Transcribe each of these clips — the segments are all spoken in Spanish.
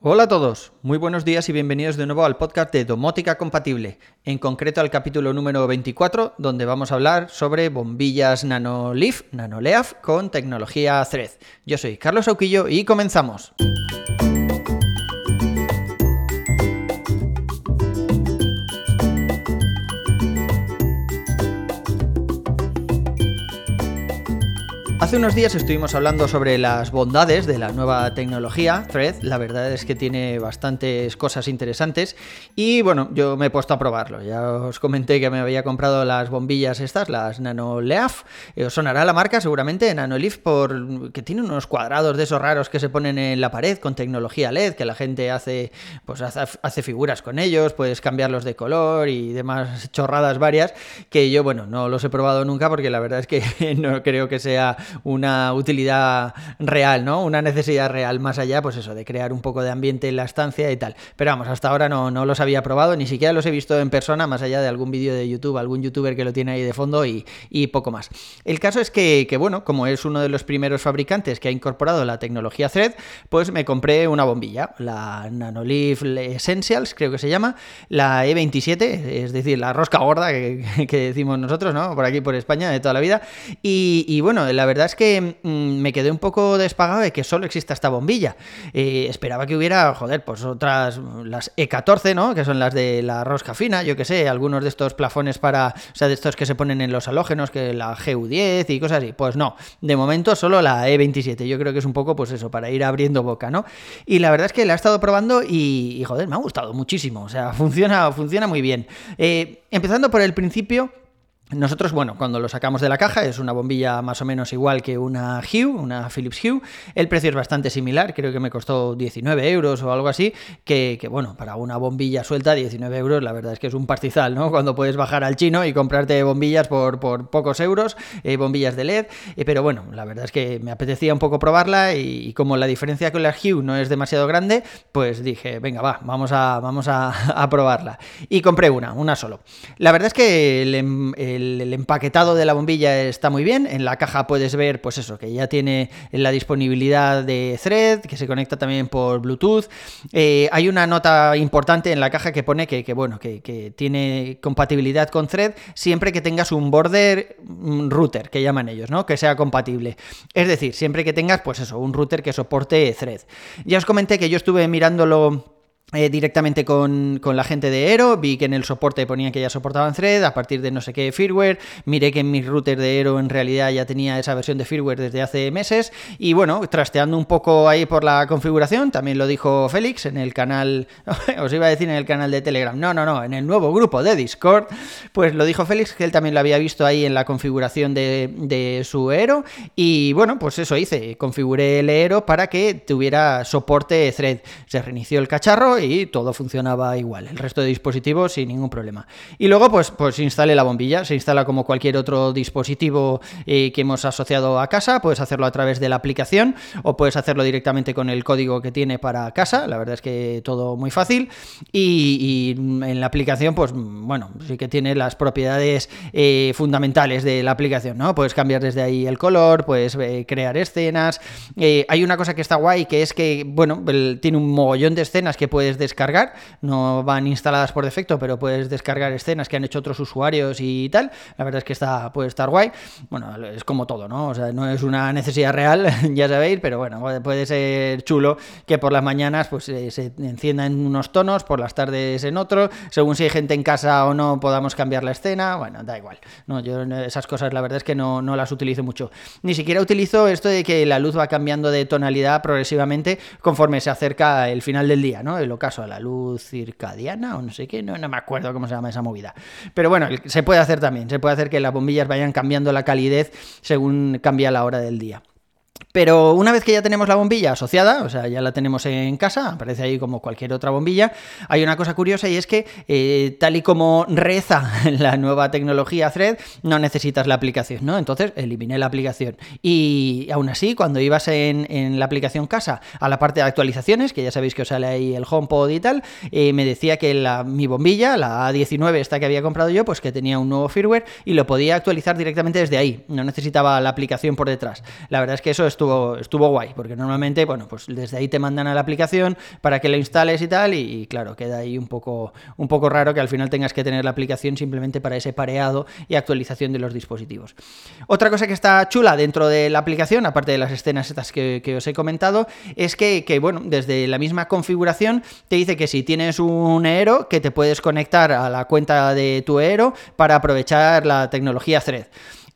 Hola a todos, muy buenos días y bienvenidos de nuevo al podcast de Domótica Compatible, en concreto al capítulo número 24, donde vamos a hablar sobre bombillas NanoLeaf, NanoLeaf con tecnología Thread. Yo soy Carlos Auquillo y comenzamos. Hace unos días estuvimos hablando sobre las bondades de la nueva tecnología Thread. La verdad es que tiene bastantes cosas interesantes y bueno, yo me he puesto a probarlo. Ya os comenté que me había comprado las bombillas estas, las NanoLeaf. Eh, os sonará la marca seguramente, NanoLeaf, por que tiene unos cuadrados de esos raros que se ponen en la pared con tecnología LED, que la gente hace, pues hace, figuras con ellos, puedes cambiarlos de color y demás chorradas varias, que yo, bueno, no los he probado nunca porque la verdad es que no creo que sea una utilidad real, ¿no? Una necesidad real más allá, pues eso, de crear un poco de ambiente en la estancia y tal. Pero vamos, hasta ahora no, no los había probado, ni siquiera los he visto en persona, más allá de algún vídeo de YouTube, algún youtuber que lo tiene ahí de fondo y, poco más. El caso es que, bueno, como es uno de los primeros fabricantes que ha incorporado la tecnología Thread, pues me compré una bombilla, la Nanoleaf Essentials, creo que se llama, la E27, es decir, la rosca gorda que, decimos nosotros, ¿no? Por aquí, por España, de toda la vida. Y, y bueno, la verdad es que mm, me quedé un poco despagado de que solo exista esta bombilla. Eh, esperaba que hubiera, joder, pues otras, las E14, ¿no? Que son las de la rosca fina, yo que sé, algunos de estos plafones para, o sea, de estos que se ponen en los halógenos, que la GU10 y cosas así. Pues no, de momento solo la E27. Yo creo que es un poco, pues eso, para ir abriendo boca, ¿no? Y la verdad es que la he estado probando y, joder, me ha gustado muchísimo. O sea, funciona, funciona muy bien. Eh, empezando por el principio, nosotros, bueno, cuando lo sacamos de la caja, es una bombilla más o menos igual que una Hue, una Philips Hue. El precio es bastante similar, creo que me costó 19 euros o algo así, que, bueno, para una bombilla suelta, 19 euros, la verdad es que es un pastizal, ¿no? Cuando puedes bajar al chino y comprarte bombillas por, por pocos euros, eh, bombillas de LED, eh, pero bueno, la verdad es que me apetecía un poco probarla y, como la diferencia con la Hue no es demasiado grande, pues dije, venga, va, vamos a, vamos a, probarla. Y compré una, una solo. La verdad es que el em, el, empaquetado de la bombilla está muy bien. En la caja puedes ver, pues eso, que ya tiene la disponibilidad de Thread, que se conecta también por Bluetooth. Eh, hay una nota importante en la caja que pone que, bueno, que, tiene compatibilidad con Thread siempre que tengas un border router, que llaman ellos, ¿no? Que sea compatible. Es decir, siempre que tengas, pues eso, un router que soporte Thread. Ya os comenté que yo estuve mirándolo eh, directamente con, la gente de Aero, vi que en el soporte ponían que ya soportaban Thread a partir de no sé qué firmware, miré que en mi router de Aero en realidad ya tenía esa versión de firmware desde hace meses. Y bueno, trasteando un poco ahí por la configuración, también lo dijo Félix en el canal, os iba a decir en el canal de Telegram, no, no, no, en el nuevo grupo de Discord, pues lo dijo Félix que él también lo había visto ahí en la configuración de, de su Aero y bueno, pues eso hice, configuré el Aero para que tuviera soporte Thread, se reinició el cacharro y todo funcionaba igual, el resto de dispositivos sin ningún problema. Y luego pues, pues instalé la bombilla, se instala como cualquier otro dispositivo eh, que hemos asociado a casa, puedes hacerlo a través de la aplicación o puedes hacerlo directamente con el código que tiene para casa, la verdad es que todo muy fácil y, en la aplicación pues bueno, sí que tiene las propiedades eh, fundamentales de la aplicación, ¿no? Puedes cambiar desde ahí el color, puedes eh, crear escenas, hay una cosa que está guay que es que, bueno, tiene un mogollón de escenas que puedes descargar, no van instaladas por defecto, pero puedes descargar escenas que han hecho otros usuarios y tal. La verdad es que está, puede estar guay. Bueno, es como todo, ¿no? O sea, no es una necesidad real, ya sabéis, pero bueno, puede ser chulo que por las mañanas pues eh, se encienda en unos tonos, por las tardes en otro, según si hay gente en casa o no podamos cambiar la escena, bueno, da igual. No, yo esas cosas la verdad es que no, no las utilizo mucho. Ni siquiera utilizo esto de que la luz va cambiando de tonalidad progresivamente conforme se acerca el final del día, ¿no? Caso a la luz circadiana o no sé qué, no, no me acuerdo cómo se llama esa movida. Pero bueno, se puede hacer también, se puede hacer que las bombillas vayan cambiando la calidez según cambia la hora del día. Pero una vez que ya tenemos la bombilla asociada, o sea, ya la tenemos en casa, aparece ahí como cualquier otra bombilla, hay una cosa curiosa y es que eh, tal y como reza la nueva tecnología Thread, no necesitas la aplicación, ¿no? Entonces eliminé la aplicación. Y aún así, cuando ibas en, la aplicación casa a la parte de actualizaciones, que ya sabéis que os sale ahí el HomePod y tal, eh, me decía que mi bombilla, la A19, esta que había comprado yo, pues que tenía un nuevo firmware y lo podía actualizar directamente desde ahí, no necesitaba la aplicación por detrás. La verdad es que eso estuvo, estuvo guay, porque normalmente, bueno, pues desde ahí te mandan a la aplicación para que la instales y tal, y, claro, queda ahí un poco, un poco raro que al final tengas que tener la aplicación simplemente para ese pareado y actualización de los dispositivos. Otra cosa que está chula dentro de la aplicación, aparte de las escenas estas que, os he comentado, es que, que, bueno, desde la misma configuración te dice que si tienes un Aero, que te puedes conectar a la cuenta de tu Aero para aprovechar la tecnología Thread.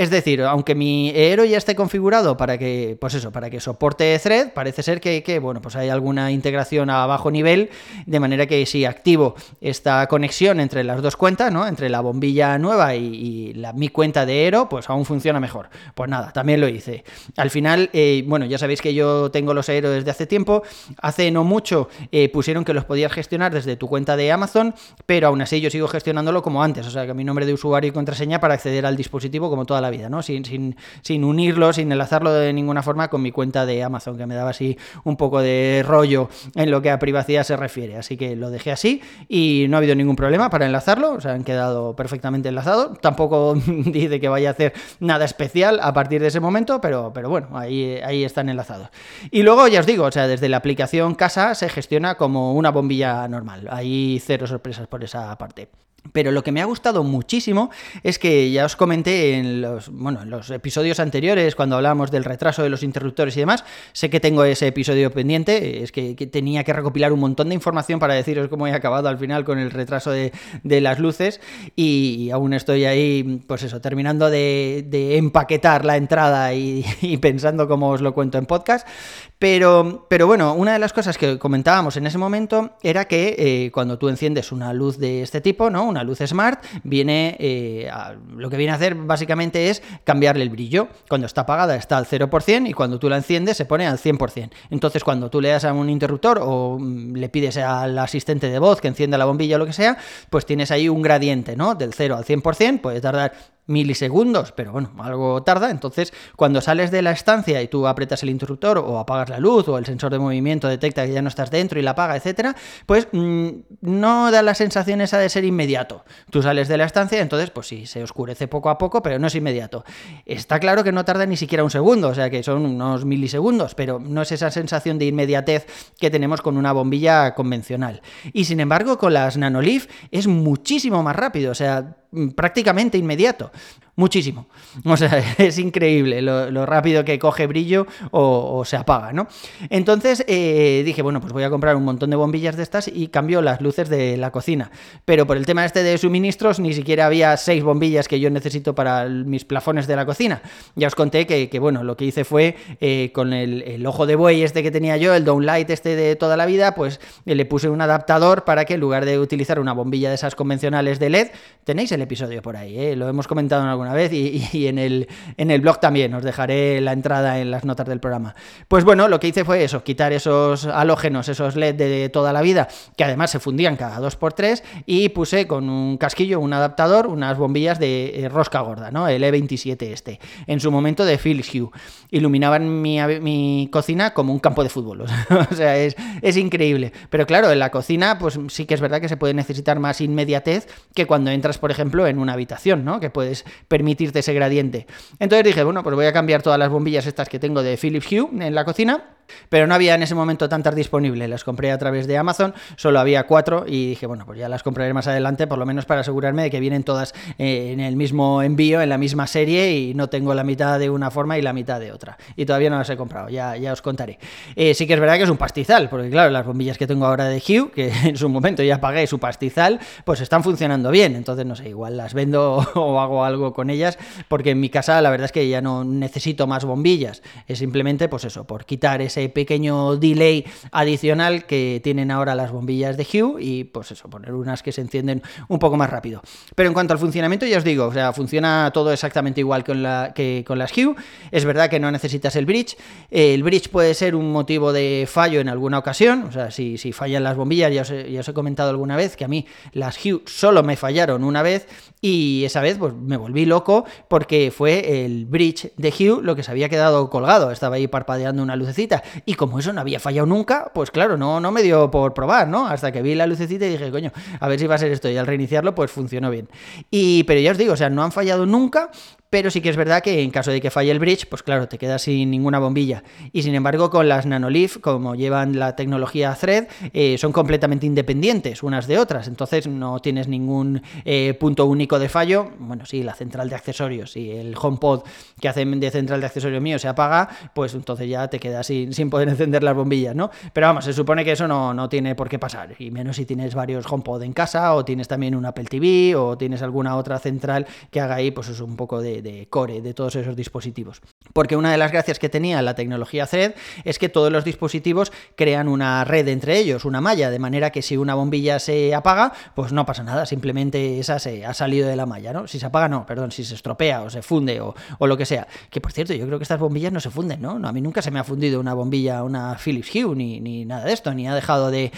Es decir, aunque mi Aero ya esté configurado para que, pues eso, para que soporte Thread, parece ser que, bueno, pues hay alguna integración a bajo nivel, de manera que si activo esta conexión entre las dos cuentas, ¿no? Entre la bombilla nueva y, la, mi cuenta de Aero, pues aún funciona mejor. Pues nada, también lo hice. Al final, eh, bueno, ya sabéis que yo tengo los Aero desde hace tiempo. Hace no mucho eh, pusieron que los podías gestionar desde tu cuenta de Amazon, pero aún así yo sigo gestionándolo como antes. O sea, que mi nombre de usuario y contraseña para acceder al dispositivo como toda vida, ¿no? Sin, sin, sin, unirlo, sin enlazarlo de ninguna forma con mi cuenta de Amazon, que me daba así un poco de rollo en lo que a privacidad se refiere. Así que lo dejé así y no ha habido ningún problema para enlazarlo, o sea, han quedado perfectamente enlazados. Tampoco dice que vaya a hacer nada especial a partir de ese momento, pero, pero bueno, ahí, ahí están enlazados. Y luego ya os digo, o sea, desde la aplicación casa se gestiona como una bombilla normal. Hay cero sorpresas por esa parte. Pero lo que me ha gustado muchísimo es que ya os comenté en los, bueno, en los episodios anteriores, cuando hablábamos del retraso de los interruptores y demás, sé que tengo ese episodio pendiente, es que, tenía que recopilar un montón de información para deciros cómo he acabado al final con el retraso de, las luces y, aún estoy ahí, pues eso, terminando de, empaquetar la entrada y, pensando cómo os lo cuento en podcast. Pero, pero bueno, una de las cosas que comentábamos en ese momento era que eh, cuando tú enciendes una luz de este tipo, ¿no? Una luz smart, viene eh, lo que viene a hacer básicamente es cambiarle el brillo. Cuando está apagada está al 0% y cuando tú la enciendes se pone al 100%. Entonces cuando tú le das a un interruptor o mm, le pides al asistente de voz que encienda la bombilla o lo que sea, pues tienes ahí un gradiente, ¿no? Del 0 al 100%, puede tardar milisegundos, pero bueno, algo tarda. Entonces, cuando sales de la estancia y tú apretas el interruptor o apagas la luz o el sensor de movimiento detecta que ya no estás dentro y la apaga, etcétera, pues mm, no da la sensación esa de ser inmediato. Tú sales de la estancia, entonces, pues sí, se oscurece poco a poco, pero no es inmediato. Está claro que no tarda ni siquiera un segundo, o sea que son unos milisegundos, pero no es esa sensación de inmediatez que tenemos con una bombilla convencional. Y sin embargo, con las Nanolith es muchísimo más rápido, o sea, prácticamente inmediato. Muchísimo. O sea, es increíble lo, rápido que coge brillo o, se apaga, ¿no? Entonces eh, dije, bueno, pues voy a comprar un montón de bombillas de estas y cambio las luces de la cocina. Pero por el tema este de suministros, ni siquiera había seis bombillas que yo necesito para mis plafones de la cocina. Ya os conté que, bueno, lo que hice fue eh, con el, ojo de buey este que tenía yo, el downlight este de toda la vida, pues le puse un adaptador para que en lugar de utilizar una bombilla de esas convencionales de LED, tenéis el episodio por ahí, ¿eh? lo hemos comentado en alguna vez y, en, el, en el blog también, os dejaré la entrada en las notas del programa. Pues bueno, lo que hice fue eso, quitar esos halógenos, esos LED de toda la vida, que además se fundían cada 2x3, y puse con un casquillo, un adaptador, unas bombillas de eh, rosca gorda, ¿no? El E27 este, en su momento de Philips Hue. Iluminaban mi, mi cocina como un campo de fútbol, o sea, es, es increíble. Pero claro, en la cocina, pues sí que es verdad que se puede necesitar más inmediatez que cuando entras, por ejemplo, en una habitación, ¿no? Que puedes permitirte ese gradiente. Entonces dije, bueno, pues voy a cambiar todas las bombillas estas que tengo de Philips Hue en la cocina pero no había en ese momento tantas disponibles, las compré a través de Amazon, solo había cuatro y dije, bueno, pues ya las compraré más adelante, por lo menos para asegurarme de que vienen todas eh, en el mismo envío, en la misma serie y no tengo la mitad de una forma y la mitad de otra. Y todavía no las he comprado, ya, ya os contaré. Eh, sí que es verdad que es un pastizal, porque claro, las bombillas que tengo ahora de Hue, que en su momento ya pagué su pastizal, pues están funcionando bien, entonces no sé, igual las vendo o hago algo con ellas, porque en mi casa la verdad es que ya no necesito más bombillas, es simplemente pues eso, por quitar ese pequeño delay adicional que tienen ahora las bombillas de Hue y pues eso, poner unas que se encienden un poco más rápido. Pero en cuanto al funcionamiento, ya os digo, o sea, funciona todo exactamente igual que, la, que con las Hue. Es verdad que no necesitas el bridge. El bridge puede ser un motivo de fallo en alguna ocasión, o sea, si, si fallan las bombillas, ya os, ya os he comentado alguna vez que a mí las Hue solo me fallaron una vez y esa vez pues me volví loco porque fue el bridge de Hue lo que se había quedado colgado, estaba ahí parpadeando una lucecita y como eso no había fallado nunca, pues claro, no, no me dio por probar, ¿no? Hasta que vi la lucecita y dije, coño, a ver si va a ser esto y al reiniciarlo pues funcionó bien. Y pero ya os digo, o sea, no han fallado nunca pero sí que es verdad que en caso de que falle el bridge, pues claro, te quedas sin ninguna bombilla. Y sin embargo, con las Nanolith, como llevan la tecnología Thread, eh, son completamente independientes unas de otras, entonces no tienes ningún eh, punto único de fallo. Bueno, sí, la central de accesorios y el HomePod que hacen de central de accesorios mío se apaga, pues entonces ya te quedas sin, sin poder encender las bombillas, ¿no? Pero vamos, se supone que eso no, no tiene por qué pasar, y menos si tienes varios HomePod en casa, o tienes también un Apple TV, o tienes alguna otra central que haga ahí, pues es un poco de, de core de todos esos dispositivos. Porque una de las gracias que tenía la tecnología Thread es que todos los dispositivos crean una red entre ellos, una malla, de manera que si una bombilla se apaga, pues no pasa nada, simplemente esa se ha salido de la malla, ¿no? Si se apaga, no, perdón, si se estropea o se funde o, lo que sea. Que por cierto, yo creo que estas bombillas no se funden, ¿no? A mí nunca se me ha fundido una bombilla, una Philips Hue, ni, ni nada de esto, ni ha dejado de,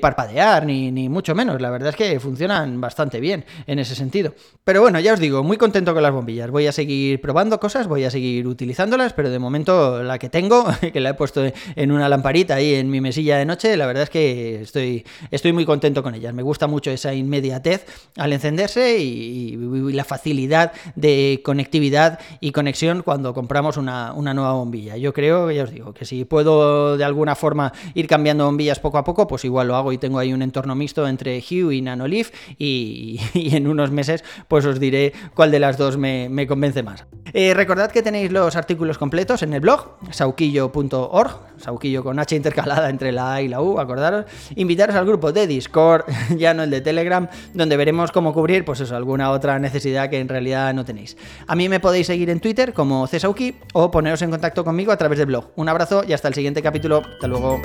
parpadear, ni, ni mucho menos. La verdad es que funcionan bastante bien en ese sentido. Pero bueno, ya os digo, muy contento con las bombillas. Voy a seguir probando cosas, voy a seguir utilizándolas, pero de momento la que tengo, que la he puesto en una lamparita ahí en mi mesilla de noche, la verdad es que estoy, estoy muy contento con ellas. Me gusta mucho esa inmediatez al encenderse y, la facilidad de conectividad y conexión cuando compramos una, nueva bombilla. Yo creo, ya os digo, que si puedo de alguna forma ir cambiando bombillas poco a poco, pues igual lo hago y tengo ahí un entorno mixto entre Hue y Nanolive y, en unos meses pues os diré cuál de las dos me, convence más. Eh, recordad que tenéis los artículos completos en el blog, sauquillo.org, sauquillo con H intercalada entre la A y la U, acordaros. Invitaros al grupo de Discord, ya no el de Telegram, donde veremos cómo cubrir, pues eso, alguna otra necesidad que en realidad no tenéis. A mí me podéis seguir en Twitter como Cesauki o poneros en contacto conmigo a través del blog. Un abrazo y hasta el siguiente capítulo. Hasta luego.